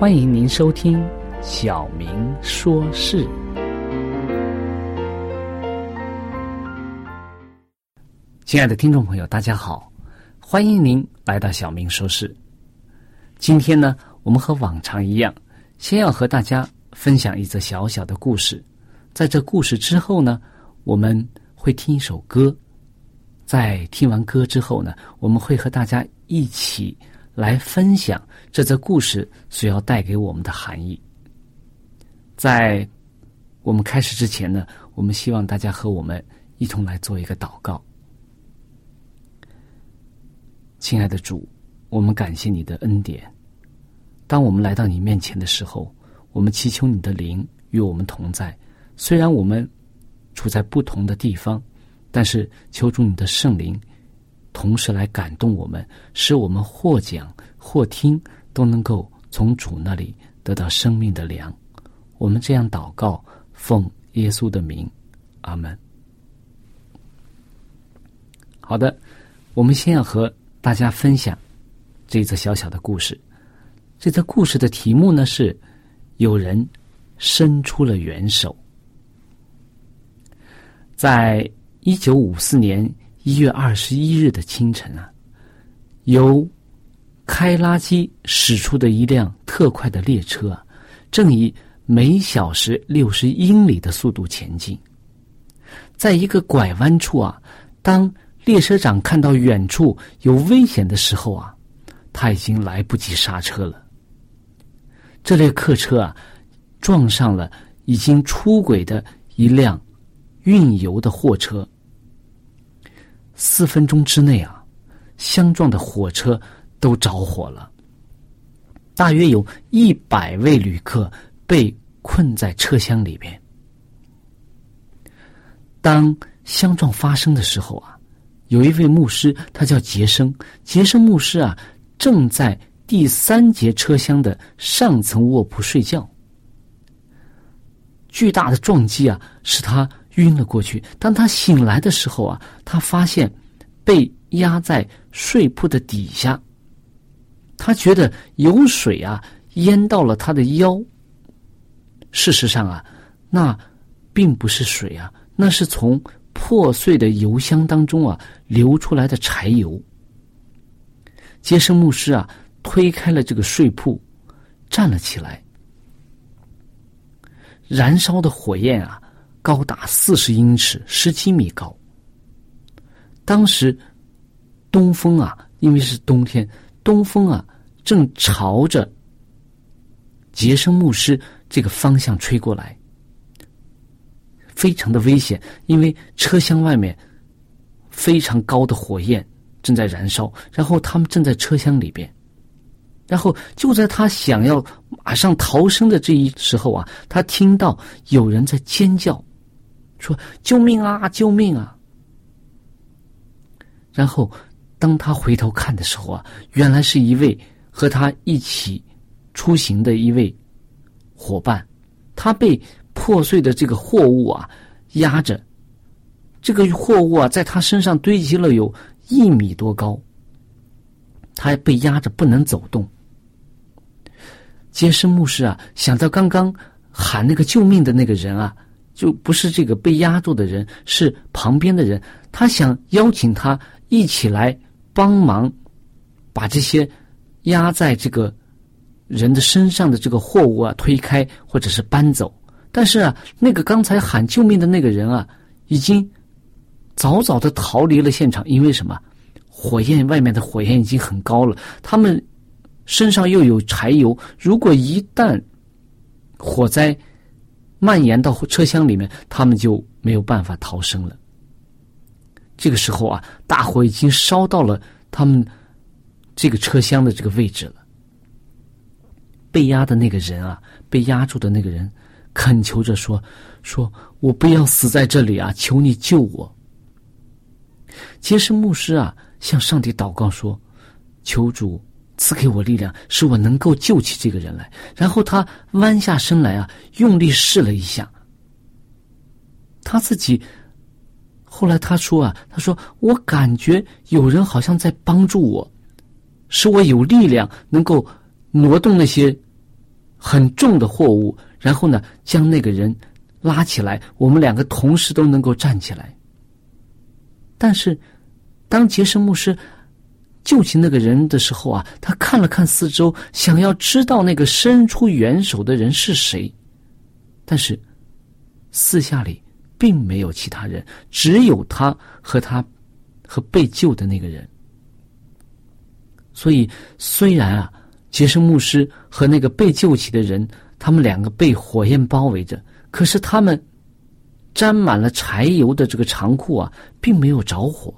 欢迎您收听小明说事。亲爱的听众朋友，大家好，欢迎您来到小明说事。今天呢，我们和往常一样，先要和大家分享一则小小的故事。在这故事之后呢，我们会听一首歌。在听完歌之后呢，我们会和大家一起来分享这则故事所要带给我们的含义。在我们开始之前呢，我们希望大家和我们一同来做一个祷告。亲爱的主，我们感谢你的恩典。当我们来到你面前的时候，我们祈求你的灵与我们同在。虽然我们处在不同的地方，但是求主你的圣灵同时来感动我们，使我们或讲或听都能够从主那里得到生命的粮。我们这样祷告，奉耶稣的名，阿门。好的，我们先要和。大家分享这则小小的故事。这则故事的题目呢是“有人伸出了援手”。在一九五四年一月二十一日的清晨啊，由开拉机驶出的一辆特快的列车啊，正以每小时六十英里的速度前进。在一个拐弯处啊，当列车长看到远处有危险的时候啊，他已经来不及刹车了。这列客车啊，撞上了已经出轨的一辆运油的货车。四分钟之内啊，相撞的火车都着火了。大约有一百位旅客被困在车厢里边。当相撞发生的时候啊。有一位牧师，他叫杰生。杰生牧师啊，正在第三节车厢的上层卧铺睡觉。巨大的撞击啊，使他晕了过去。当他醒来的时候啊，他发现被压在睡铺的底下。他觉得有水啊淹到了他的腰。事实上啊，那并不是水啊，那是从。破碎的油箱当中啊，流出来的柴油。杰森牧师啊，推开了这个睡铺，站了起来。燃烧的火焰啊，高达四十英尺，十七米高。当时，东风啊，因为是冬天，东风啊，正朝着杰生牧师这个方向吹过来，非常的危险，因为车厢外面非常高的火焰正在燃烧，然后他们正在车厢里边，然后就在他想要马上逃生的这一时候啊，他听到有人在尖叫，说：“救命啊！救命啊！”然后当他回头看的时候啊，原来是一位和他一起。出行的一位伙伴，他被破碎的这个货物啊压着，这个货物啊在他身上堆积了有一米多高，他被压着不能走动。杰森牧师啊想到刚刚喊那个救命的那个人啊，就不是这个被压住的人，是旁边的人，他想邀请他一起来帮忙，把这些压在这个。人的身上的这个货物啊，推开或者是搬走，但是啊，那个刚才喊救命的那个人啊，已经早早的逃离了现场。因为什么？火焰外面的火焰已经很高了，他们身上又有柴油，如果一旦火灾蔓延到车厢里面，他们就没有办法逃生了。这个时候啊，大火已经烧到了他们这个车厢的这个位置了。被压的那个人啊，被压住的那个人，恳求着说：“说我不要死在这里啊！求你救我。”杰士牧师啊，向上帝祷告说：“求主赐给我力量，使我能够救起这个人来。”然后他弯下身来啊，用力试了一下。他自己后来他说啊：“他说我感觉有人好像在帮助我，使我有力量能够挪动那些。”很重的货物，然后呢，将那个人拉起来，我们两个同时都能够站起来。但是，当杰森牧师救起那个人的时候啊，他看了看四周，想要知道那个伸出援手的人是谁，但是四下里并没有其他人，只有他和他和被救的那个人。所以，虽然啊。杰森牧师和那个被救起的人，他们两个被火焰包围着，可是他们沾满了柴油的这个长裤啊，并没有着火。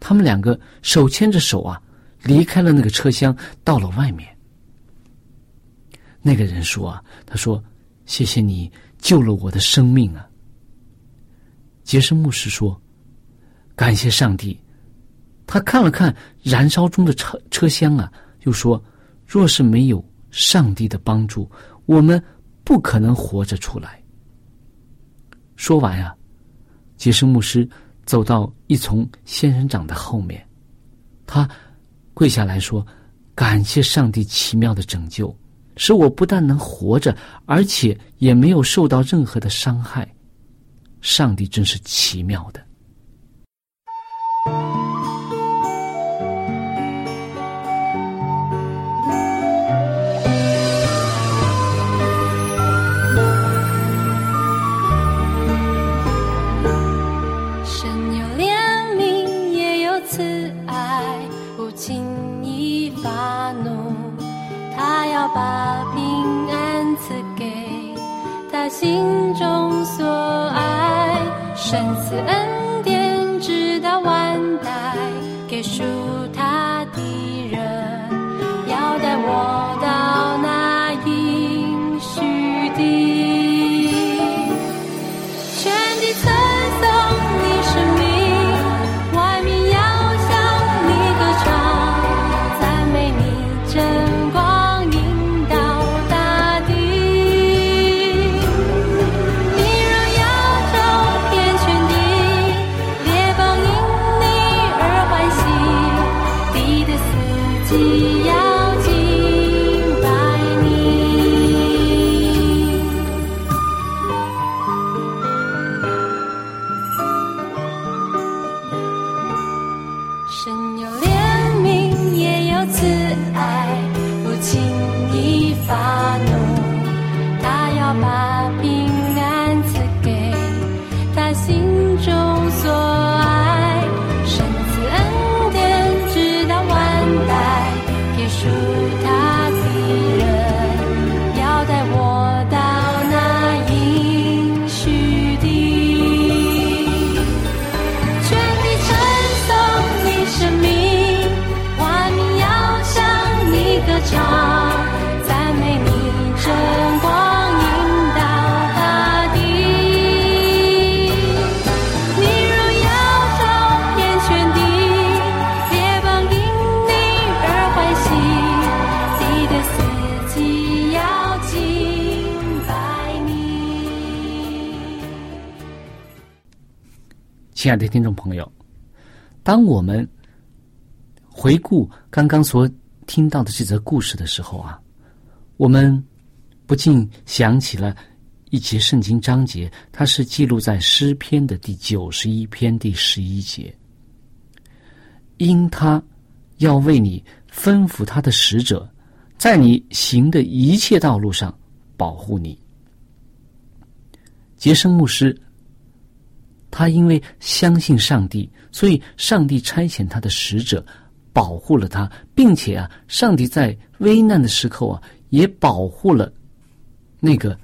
他们两个手牵着手啊，离开了那个车厢，到了外面。那个人说啊：“他说，谢谢你救了我的生命啊。”杰森牧师说：“感谢上帝。”他看了看燃烧中的车车厢啊，又说。若是没有上帝的帮助，我们不可能活着出来。说完呀，杰斯牧师走到一丛仙人掌的后面，他跪下来说：“感谢上帝奇妙的拯救，使我不但能活着，而且也没有受到任何的伤害。上帝真是奇妙的。”生死恩 Bye. 亲爱的听众朋友，当我们回顾刚刚所听到的这则故事的时候啊，我们不禁想起了一节圣经章节，它是记录在诗篇的第九十一篇第十一节。因他要为你吩咐他的使者，在你行的一切道路上保护你。杰生牧师，他因为相信上帝，所以上帝差遣他的使者保护了他，并且啊，上帝在危难的时候啊，也保护了那个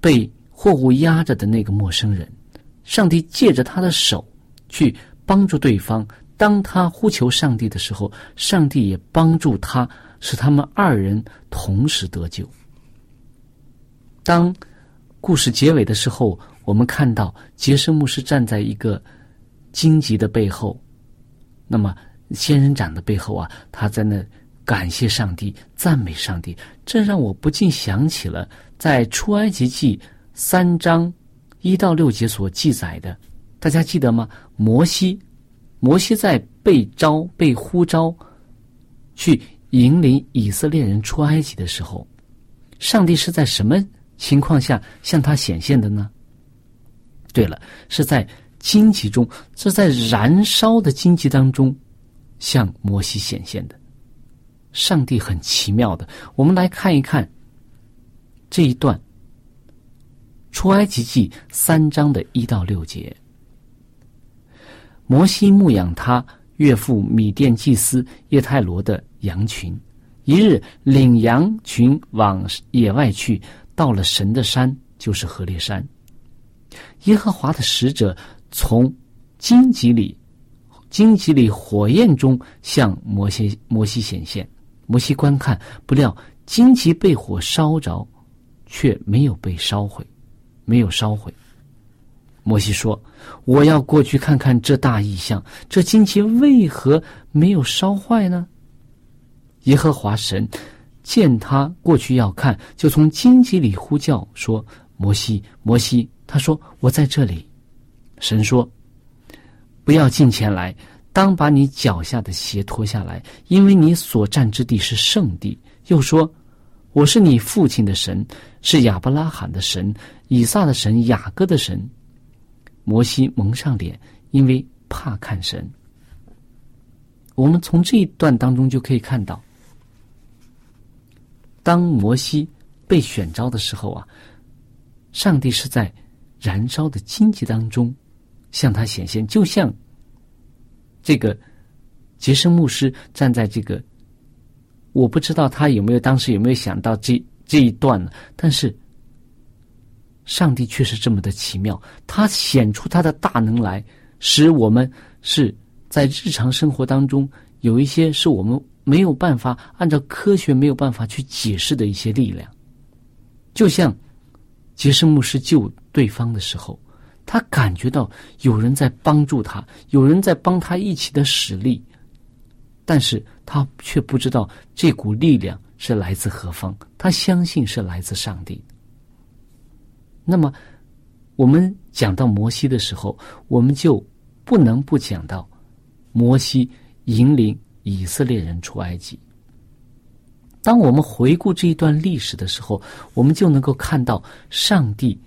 被货物压着的那个陌生人。上帝借着他的手去帮助对方。当他呼求上帝的时候，上帝也帮助他，使他们二人同时得救。当故事结尾的时候，我们看到杰森牧师站在一个荆棘的背后，那么仙人掌的背后啊，他在那感谢上帝、赞美上帝，这让我不禁想起了在出埃及记三章一到六节所记载的，大家记得吗？摩西。摩西在被召、被呼召去引领以色列人出埃及的时候，上帝是在什么情况下向他显现的呢？对了，是在荆棘中，是在燃烧的荆棘当中向摩西显现的。上帝很奇妙的，我们来看一看这一段出埃及记三章的一到六节。摩西牧养他岳父米甸祭司叶泰罗的羊群，一日领羊群往野外去，到了神的山，就是河烈山。耶和华的使者从荆棘里、荆棘里火焰中向摩西摩西显现。摩西观看，不料荆棘被火烧着，却没有被烧毁，没有烧毁。摩西说：“我要过去看看这大异象，这荆棘为何没有烧坏呢？”耶和华神见他过去要看，就从荆棘里呼叫说：“摩西，摩西！”他说：“我在这里。”神说：“不要近前来，当把你脚下的鞋脱下来，因为你所站之地是圣地。”又说：“我是你父亲的神，是亚伯拉罕的神，以撒的神，雅各的神。”摩西蒙上脸，因为怕看神。我们从这一段当中就可以看到，当摩西被选召的时候啊，上帝是在燃烧的荆棘当中向他显现，就像这个杰森牧师站在这个，我不知道他有没有当时有没有想到这这一段呢？但是。上帝却是这么的奇妙，他显出他的大能来，使我们是在日常生活当中有一些是我们没有办法按照科学没有办法去解释的一些力量。就像杰森牧师救对方的时候，他感觉到有人在帮助他，有人在帮他一起的使力，但是他却不知道这股力量是来自何方，他相信是来自上帝。那么，我们讲到摩西的时候，我们就不能不讲到摩西引领以色列人出埃及。当我们回顾这一段历史的时候，我们就能够看到上帝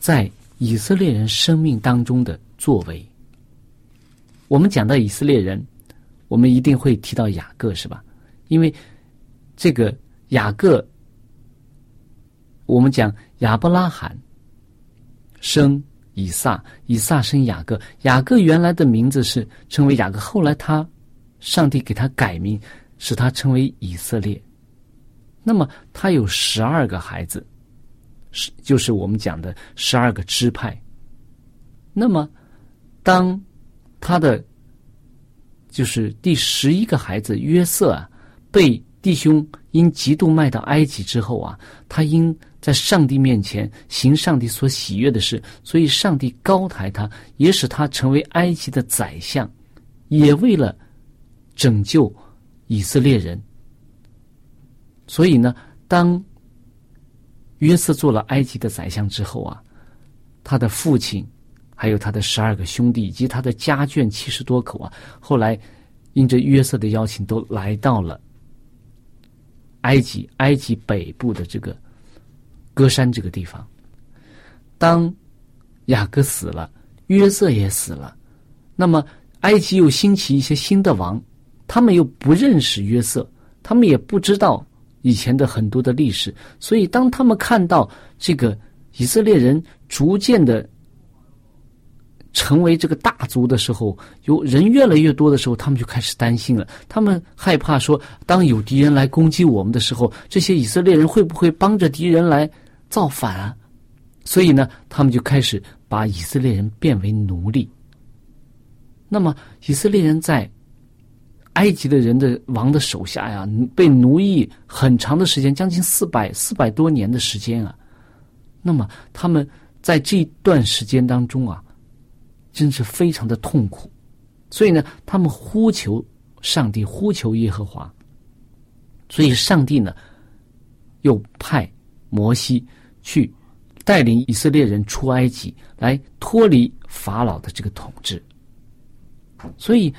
在以色列人生命当中的作为。我们讲到以色列人，我们一定会提到雅各，是吧？因为这个雅各。我们讲亚伯拉罕生以撒，以撒生雅各。雅各原来的名字是称为雅各，后来他上帝给他改名，使他称为以色列。那么他有十二个孩子，是就是我们讲的十二个支派。那么当他的就是第十一个孩子约瑟啊，被弟兄因嫉妒卖到埃及之后啊，他因在上帝面前行上帝所喜悦的事，所以上帝高抬他，也使他成为埃及的宰相，也为了拯救以色列人。所以呢，当约瑟做了埃及的宰相之后啊，他的父亲还有他的十二个兄弟以及他的家眷七十多口啊，后来应着约瑟的邀请，都来到了埃及，埃及北部的这个歌山这个地方。当雅各死了，约瑟也死了，那么埃及又兴起一些新的王，他们又不认识约瑟，他们也不知道以前的很多的历史，所以当他们看到这个以色列人逐渐的成为这个大族的时候，有人越来越多的时候，他们就开始担心了。他们害怕说，当有敌人来攻击我们的时候，这些以色列人会不会帮着敌人来造反啊？所以呢，他们就开始把以色列人变为奴隶。那么，以色列人在埃及的人的王的手下呀，被奴役很长的时间，将近四百四百多年的时间啊。那么，他们在这段时间当中啊，真是非常的痛苦。所以呢，他们呼求上帝，呼求耶和华。所以，上帝呢，又派摩西去。带领以色列人出埃及，来脱离法老的这个统治。所以，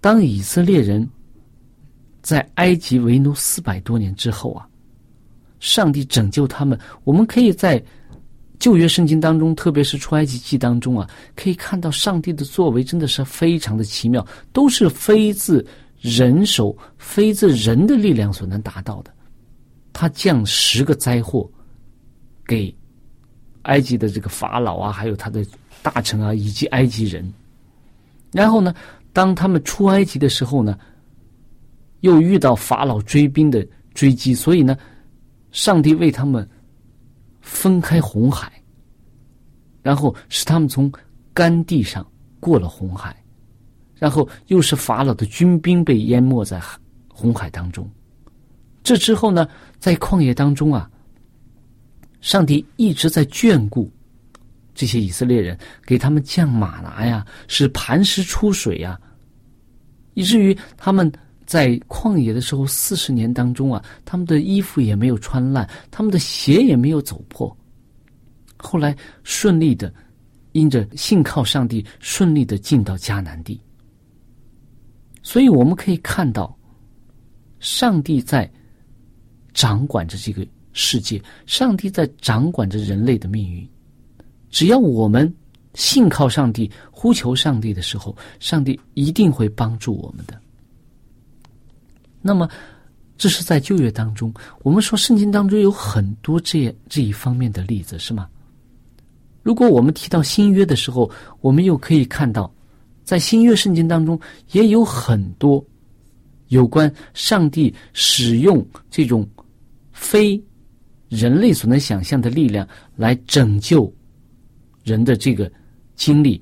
当以色列人在埃及为奴四百多年之后啊，上帝拯救他们。我们可以在旧约圣经当中，特别是出埃及记当中啊，可以看到上帝的作为真的是非常的奇妙，都是非自人手、非自人的力量所能达到的。他降十个灾祸给。埃及的这个法老啊，还有他的大臣啊，以及埃及人。然后呢，当他们出埃及的时候呢，又遇到法老追兵的追击，所以呢，上帝为他们分开红海，然后使他们从干地上过了红海，然后又是法老的军兵被淹没在红海当中。这之后呢，在旷野当中啊。上帝一直在眷顾这些以色列人，给他们降马拿呀，使磐石出水呀，以至于他们在旷野的时候四十年当中啊，他们的衣服也没有穿烂，他们的鞋也没有走破。后来顺利的，因着信靠上帝，顺利的进到迦南地。所以我们可以看到，上帝在掌管着这个。世界，上帝在掌管着人类的命运。只要我们信靠上帝、呼求上帝的时候，上帝一定会帮助我们的。那么，这是在旧约当中，我们说圣经当中有很多这这一方面的例子，是吗？如果我们提到新约的时候，我们又可以看到，在新约圣经当中也有很多有关上帝使用这种非。人类所能想象的力量来拯救人的这个经历，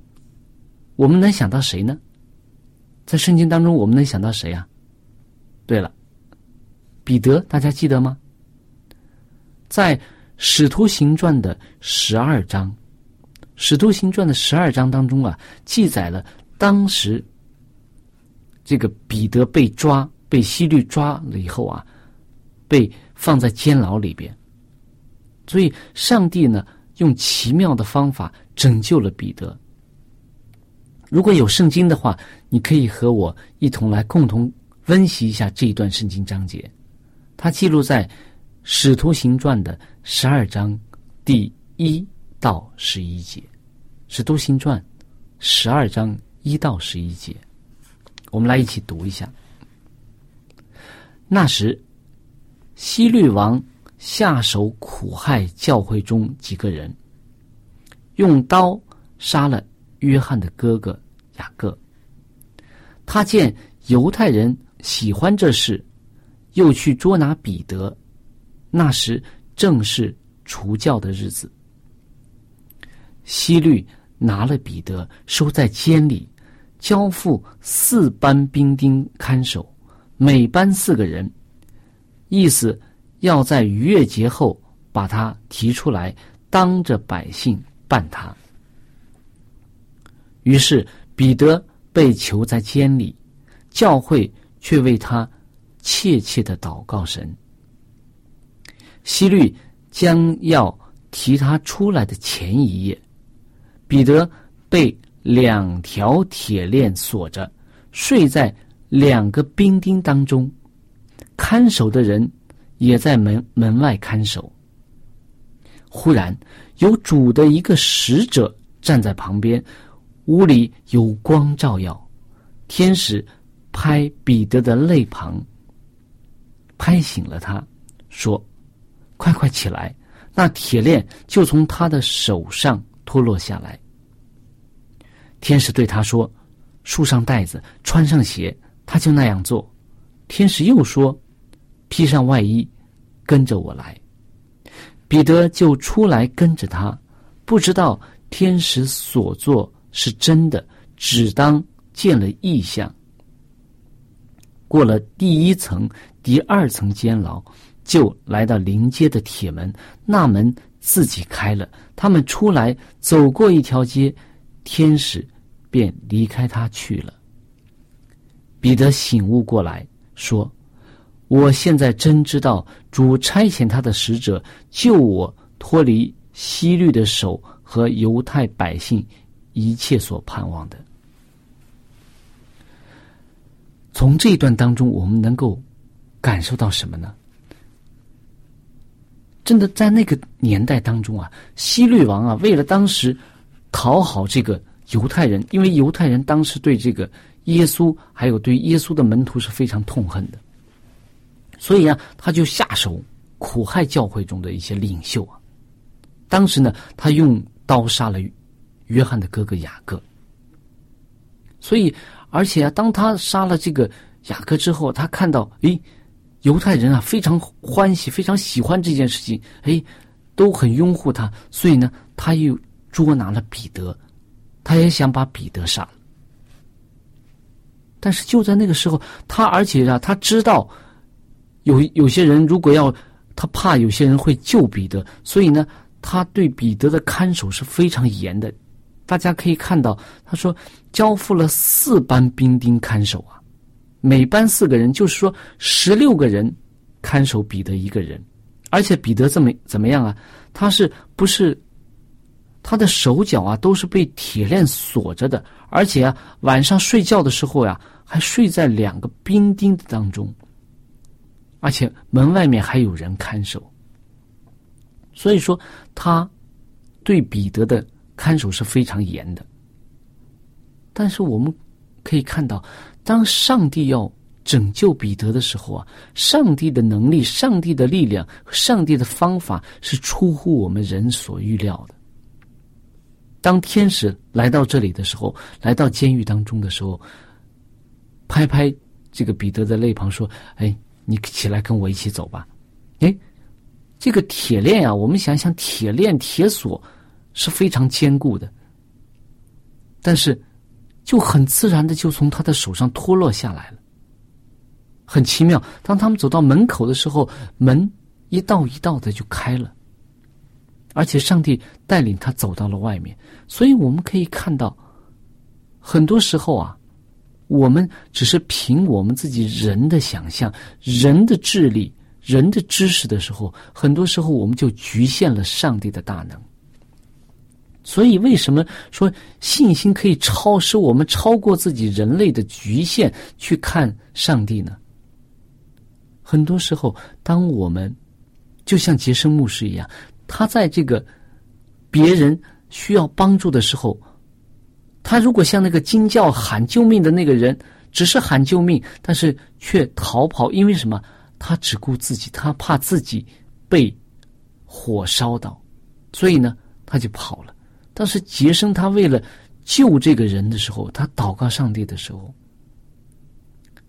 我们能想到谁呢？在圣经当中，我们能想到谁啊？对了，彼得，大家记得吗？在《使徒行传》的十二章，《使徒行传》的十二章当中啊，记载了当时这个彼得被抓、被西律抓了以后啊，被放在监牢里边。所以，上帝呢，用奇妙的方法拯救了彼得。如果有圣经的话，你可以和我一同来共同温习一下这一段圣经章节。它记录在《使徒行传》的十二章第一到十一节，《使徒行传》十二章一到十一节，我们来一起读一下。那时，西律王。下手苦害教会中几个人，用刀杀了约翰的哥哥雅各。他见犹太人喜欢这事，又去捉拿彼得。那时正是除教的日子。希律拿了彼得，收在监里，交付四班兵丁看守，每班四个人，意思。要在逾越节后把他提出来，当着百姓办他。于是彼得被囚在监里，教会却为他切切的祷告神。希律将要提他出来的前一夜，彼得被两条铁链锁着，睡在两个兵丁当中，看守的人也在门门外看守。忽然，有主的一个使者站在旁边，屋里有光照耀。天使拍彼得的肋旁，拍醒了他，说：“快快起来！”那铁链就从他的手上脱落下来。天使对他说：“束上带子，穿上鞋。”他就那样做。天使又说：“披上外衣，跟着我来。”彼得就出来跟着他，不知道天使所做是真的，只当见了异象。过了第一层、第二层监牢，就来到临街的铁门，那门自己开了。他们出来，走过一条街，天使便离开他去了。彼得醒悟过来，说。我现在真知道主差遣他的使者救我脱离西律的手和犹太百姓一切所盼望的。从这一段当中，我们能够感受到什么呢？真的在那个年代当中啊，西律王啊，为了当时讨好这个犹太人，因为犹太人当时对这个耶稣还有对耶稣的门徒是非常痛恨的。所以啊，他就下手苦害教会中的一些领袖啊。当时呢，他用刀杀了约翰的哥哥雅各。所以，而且啊，当他杀了这个雅各之后，他看到，诶，犹太人啊非常欢喜，非常喜欢这件事情，诶，都很拥护他。所以呢，他又捉拿了彼得，他也想把彼得杀了。但是就在那个时候，他而且啊，他知道。有有些人如果要，他怕有些人会救彼得，所以呢，他对彼得的看守是非常严的。大家可以看到，他说交付了四班兵丁看守啊，每班四个人，就是说十六个人看守彼得一个人，而且彼得这么怎么样啊？他是不是他的手脚啊都是被铁链锁着的，而且啊晚上睡觉的时候呀还睡在两个兵丁的当中。而且门外面还有人看守，所以说他对彼得的看守是非常严的。但是我们可以看到，当上帝要拯救彼得的时候啊，上帝的能力、上帝的力量、上帝的方法是出乎我们人所预料的。当天使来到这里的时候，来到监狱当中的时候，拍拍这个彼得的肋旁说：“哎。”你起来跟我一起走吧，哎，这个铁链呀，我们想想，铁链、铁锁是非常坚固的，但是就很自然的就从他的手上脱落下来了，很奇妙。当他们走到门口的时候，门一道一道的就开了，而且上帝带领他走到了外面。所以我们可以看到，很多时候啊。我们只是凭我们自己人的想象、人的智力、人的知识的时候，很多时候我们就局限了上帝的大能。所以，为什么说信心可以超，使我们超过自己人类的局限去看上帝呢？很多时候，当我们就像杰生牧师一样，他在这个别人需要帮助的时候。他如果像那个惊叫喊救命的那个人，只是喊救命，但是却逃跑，因为什么？他只顾自己，他怕自己被火烧到，所以呢，他就跑了。但是杰生他为了救这个人的时候，他祷告上帝的时候，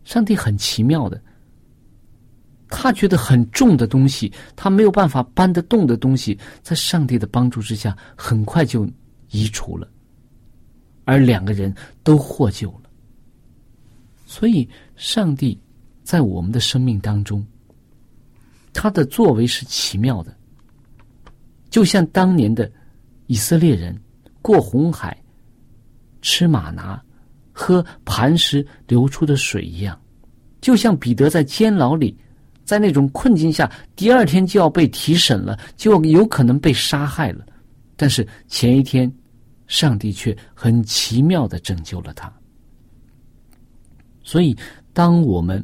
上帝很奇妙的，他觉得很重的东西，他没有办法搬得动的东西，在上帝的帮助之下，很快就移除了。而两个人都获救了，所以上帝在我们的生命当中，他的作为是奇妙的，就像当年的以色列人过红海、吃马拿、喝磐石流出的水一样，就像彼得在监牢里，在那种困境下，第二天就要被提审了，就有可能被杀害了，但是前一天。上帝却很奇妙的拯救了他。所以，当我们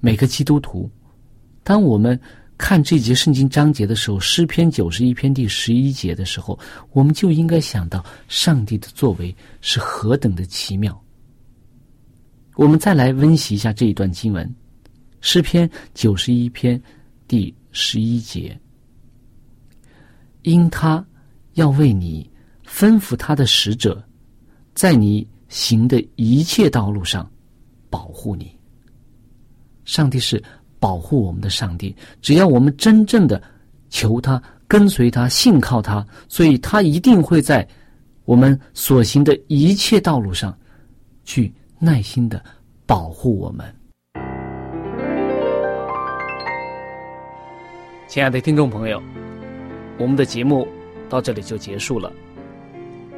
每个基督徒，当我们看这节圣经章节的时候，诗篇九十一篇第十一节的时候，我们就应该想到上帝的作为是何等的奇妙。我们再来温习一下这一段经文，诗篇九十一篇第十一节，因他要为你吩咐他的使者，在你。行的一切道路上，保护你。上帝是保护我们的上帝，只要我们真正的求他、跟随他、信靠他，所以他一定会在我们所行的一切道路上，去耐心的保护我们。亲爱的听众朋友，我们的节目到这里就结束了。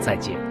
再见。